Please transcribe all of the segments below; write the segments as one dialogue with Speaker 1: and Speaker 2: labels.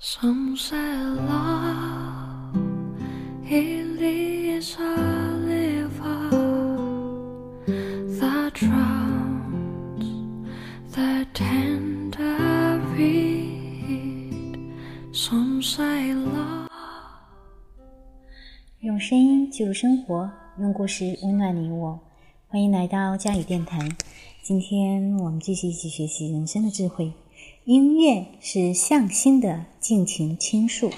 Speaker 1: Some say love it is a river that drowns the tender reed. Some say love.
Speaker 2: 用声音记录生活，用故事温暖你我。欢迎来到佳语电台。今天我们继续一起学习人生的智慧。音乐是向心的尽情倾诉。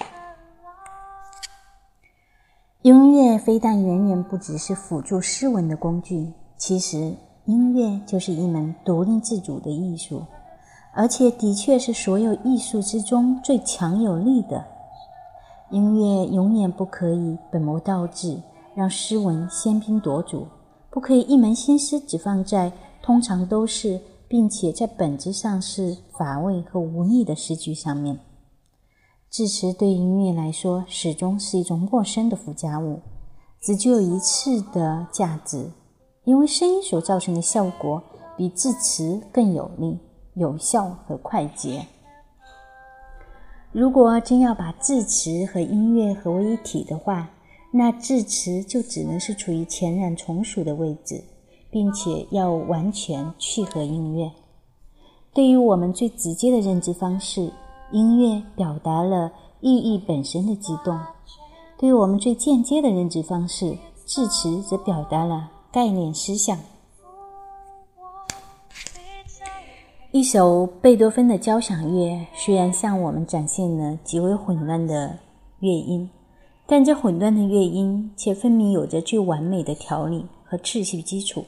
Speaker 2: 音乐非但远远不只是辅助诗文的工具，其实音乐就是一门独立自主的艺术，而且的确是所有艺术之中最强有力的。音乐永远不可以本末倒置，让诗文喧宾夺主，不可以一门心思只放在通常都是。并且在本质上是乏味和无力的诗句上面，字词对音乐来说始终是一种陌生的附加物，只具有一次的价值，因为声音所造成的效果比字词更有力、有效和快捷。如果真要把字词和音乐合为一体的话，那字词就只能是处于前然从属的位置。并且要完全契合音乐。对于我们最直接的认知方式，音乐表达了意义本身的激动；对于我们最间接的认知方式，字词则表达了概念思想。一首贝多芬的交响乐虽然向我们展现了极为混乱的乐音，但这混乱的乐音却分明有着最完美的条理和秩序基础。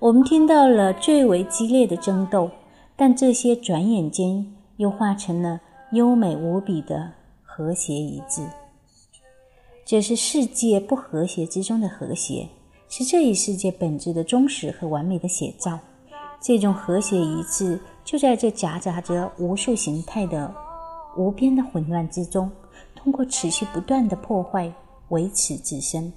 Speaker 2: 我们听到了最为激烈的争斗，但这些转眼间又化成了优美无比的和谐一致。这是世界不和谐之中的和谐，是这一世界本质的忠实和完美的写照。这种和谐一致，就在这夹杂着无数形态的无边的混乱之中，通过持续不断的破坏维持自身。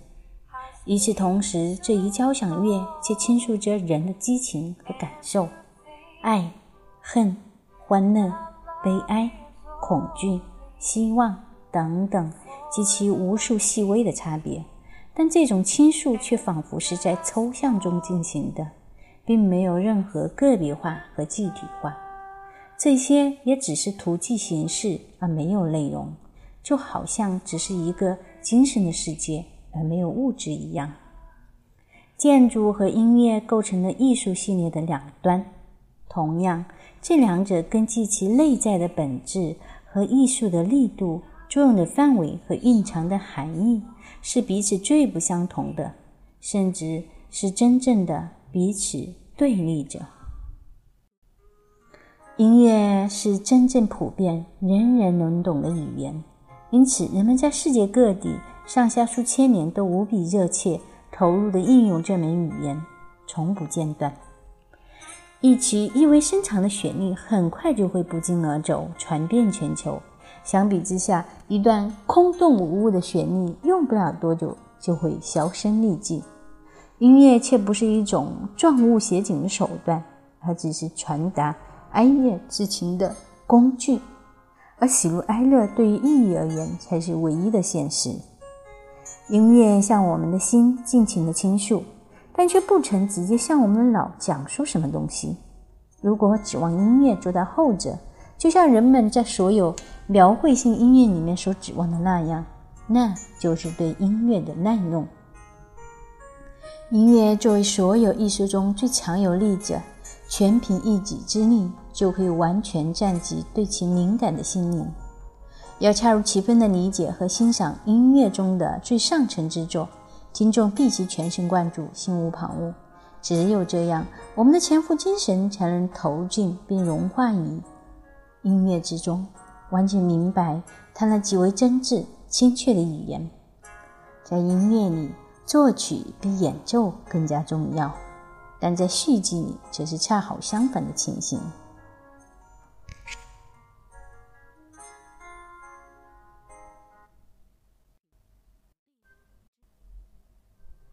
Speaker 2: 与此同时，这一交响乐却倾诉着人的激情和感受，爱、恨、欢乐、悲哀、恐惧、希望等等及其无数细微的差别。但这种倾诉却仿佛是在抽象中进行的，并没有任何个别化和具体化。这些也只是图记形式，而没有内容，就好像只是一个精神的世界。而没有物质一样，建筑和音乐构成了艺术系列的两端。同样，这两者根据其内在的本质和艺术的力度、作用的范围和蕴藏的含义，是彼此最不相同的，甚至是真正的彼此对立者。音乐是真正普遍、人人能懂的语言，因此人们在世界各地。上下数千年都无比热切投入地应用这门语言，从不间断。一曲意味深长的旋律很快就会不胫而走，传遍全球。相比之下，一段空洞无物的旋律用不了多久就会销声匿迹。音乐却不是一种状物写景的手段，而只是传达哀乐之情的工具。而喜怒哀乐对于意义而言，才是唯一的现实。音乐向我们的心尽情的倾诉，但却不曾直接向我们的脑讲述什么东西。如果指望音乐做到后者，就像人们在所有描绘性音乐里面所指望的那样，那就是对音乐的滥用。音乐作为所有艺术中最强有力者，全凭一己之力就可以完全占据对其敏感的心灵。要恰如其分地理解和欣赏音乐中的最上乘之作，听众必须全神贯注、心无旁骛。只有这样，我们的潜伏精神才能投进并融化于音乐之中，完全明白它那极为真挚、精确的语言。在音乐里，作曲比演奏更加重要，但在戏剧里却是恰好相反的情形。